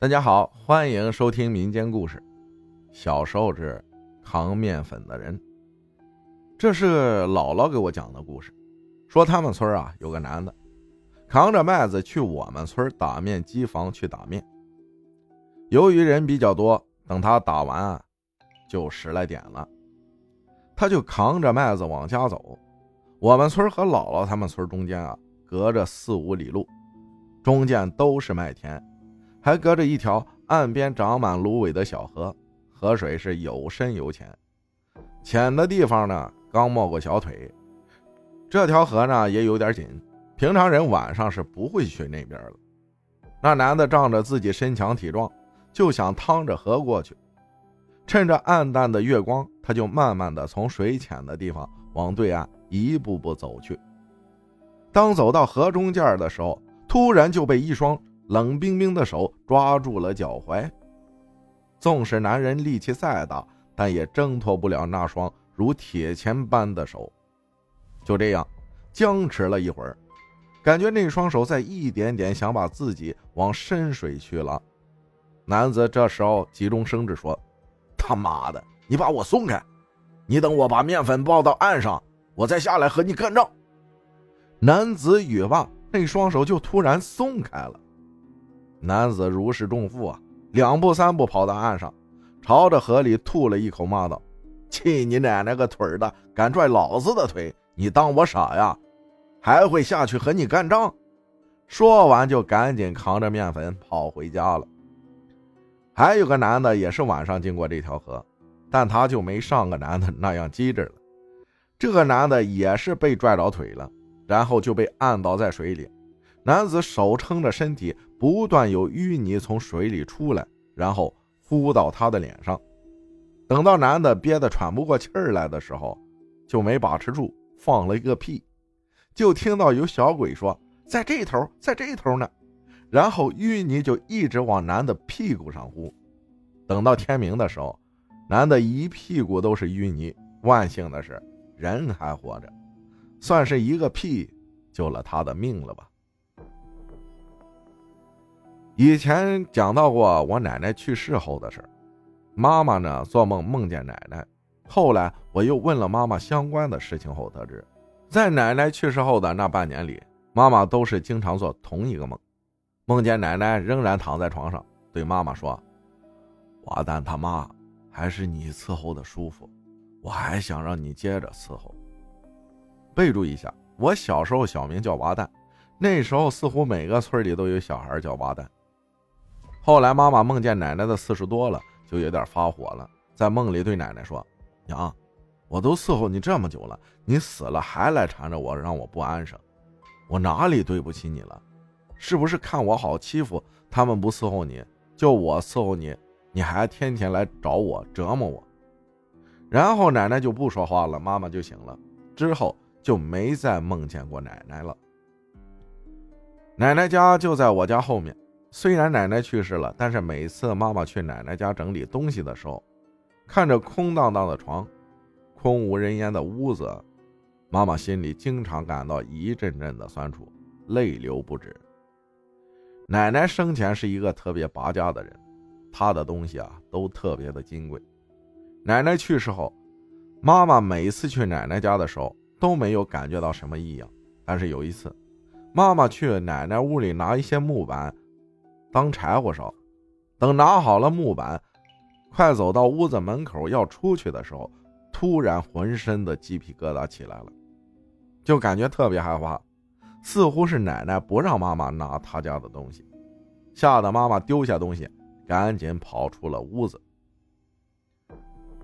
大家好，欢迎收听民间故事。小时候是扛面粉的人，这是姥姥给我讲的故事。说他们村啊有个男的，扛着麦子去我们村打面机房去打面。由于人比较多，等他打完啊，就十来点了，他就扛着麦子往家走。我们村和姥姥他们村中间啊，隔着四五里路，中间都是麦田。还隔着一条岸边长满芦苇的小河，河水是有深有浅，浅的地方呢刚没过小腿。这条河呢也有点紧，平常人晚上是不会去那边的。那男的仗着自己身强体壮，就想趟着河过去。趁着暗淡的月光，他就慢慢的从水浅的地方往对岸一步步走去。当走到河中间的时候，突然就被一双。冷冰冰的手抓住了脚踝，纵使男人力气再大，但也挣脱不了那双如铁钳般的手。就这样僵持了一会儿，感觉那双手在一点点想把自己往深水去了。男子这时候急中生智说：“他妈的，你把我松开！你等我把面粉抱到岸上，我再下来和你干仗。”男子语罢，那双手就突然松开了。男子如释重负啊，两步三步跑到岸上，朝着河里吐了一口，骂道：“去你奶奶个腿的！敢拽老子的腿，你当我傻呀？还会下去和你干仗？”说完就赶紧扛着面粉跑回家了。还有个男的也是晚上经过这条河，但他就没上个男的那样机智了。这个男的也是被拽着腿了，然后就被按倒在水里。男子手撑着身体，不断有淤泥从水里出来，然后呼到他的脸上。等到男的憋得喘不过气儿来的时候，就没把持住，放了一个屁。就听到有小鬼说：“在这头，在这头呢。”然后淤泥就一直往男的屁股上呼。等到天明的时候，男的一屁股都是淤泥。万幸的是，人还活着，算是一个屁救了他的命了吧。以前讲到过我奶奶去世后的事妈妈呢做梦梦见奶奶，后来我又问了妈妈相关的事情后得知，在奶奶去世后的那半年里，妈妈都是经常做同一个梦，梦见奶奶仍然躺在床上，对妈妈说：“瓦蛋他妈，还是你伺候的舒服，我还想让你接着伺候。”备注一下，我小时候小名叫娃蛋，那时候似乎每个村里都有小孩叫娃蛋。后来妈妈梦见奶奶的次数多了，就有点发火了，在梦里对奶奶说：“娘，我都伺候你这么久了，你死了还来缠着我，让我不安生，我哪里对不起你了？是不是看我好欺负，他们不伺候你，就我伺候你，你还天天来找我折磨我？”然后奶奶就不说话了，妈妈就醒了，之后就没再梦见过奶奶了。奶奶家就在我家后面。虽然奶奶去世了，但是每次妈妈去奶奶家整理东西的时候，看着空荡荡的床，空无人烟的屋子，妈妈心里经常感到一阵阵的酸楚，泪流不止。奶奶生前是一个特别拔家的人，她的东西啊都特别的金贵。奶奶去世后，妈妈每次去奶奶家的时候都没有感觉到什么异样，但是有一次，妈妈去奶奶屋里拿一些木板。当柴火烧，等拿好了木板，快走到屋子门口要出去的时候，突然浑身的鸡皮疙瘩起来了，就感觉特别害怕，似乎是奶奶不让妈妈拿她家的东西，吓得妈妈丢下东西，赶紧跑出了屋子。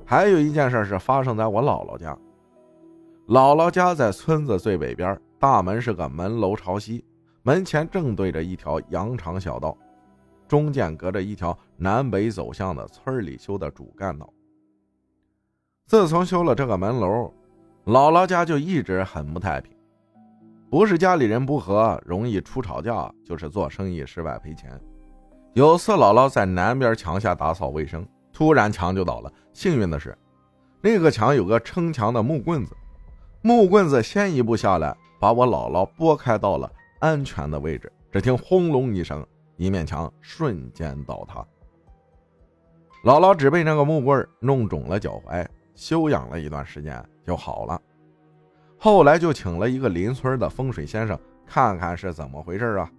还有一件事是发生在我姥姥家，姥姥家在村子最北边，大门是个门楼朝西，门前正对着一条羊肠小道。中间隔着一条南北走向的村里修的主干道。自从修了这个门楼，姥姥家就一直很不太平，不是家里人不和，容易出吵架，就是做生意失败赔钱。有次姥姥在南边墙下打扫卫生，突然墙就倒了。幸运的是，那个墙有个撑墙的木棍子，木棍子先一步下来，把我姥姥拨开到了安全的位置。只听轰隆一声。一面墙瞬间倒塌。姥姥只被那个木棍弄肿了脚踝，休养了一段时间就好了。后来就请了一个邻村的风水先生看看是怎么回事啊。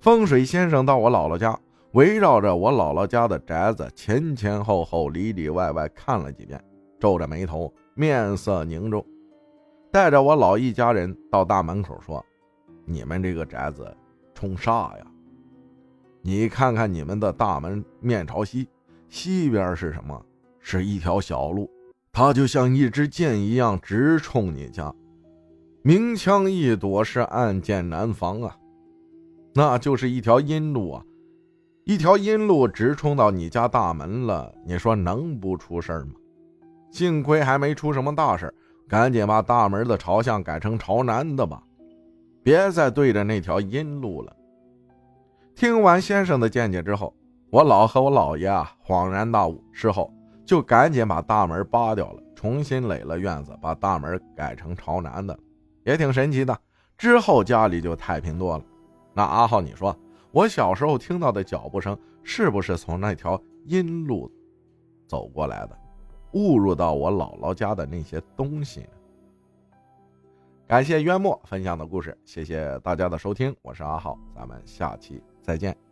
风水先生到我姥姥家，围绕着我姥姥家的宅子前前后后、里里外外看了几遍，皱着眉头，面色凝重，带着我老一家人到大门口说：“你们这个宅子冲煞呀！你看看你们的大门面朝西。”西边是什么？是一条小路，它就像一支箭一样直冲你家。明枪易躲，是暗箭难防啊！那就是一条阴路啊！一条阴路直冲到你家大门了，你说能不出事吗？幸亏还没出什么大事，赶紧把大门的朝向改成朝南的吧，别再对着那条阴路了。听完先生的见解之后。我姥和我姥爷啊，恍然大悟，事后就赶紧把大门扒掉了，重新垒了院子，把大门改成朝南的，也挺神奇的。之后家里就太平多了。那阿浩，你说我小时候听到的脚步声，是不是从那条阴路走过来的，误入到我姥姥家的那些东西？感谢渊墨分享的故事，谢谢大家的收听，我是阿浩，咱们下期再见。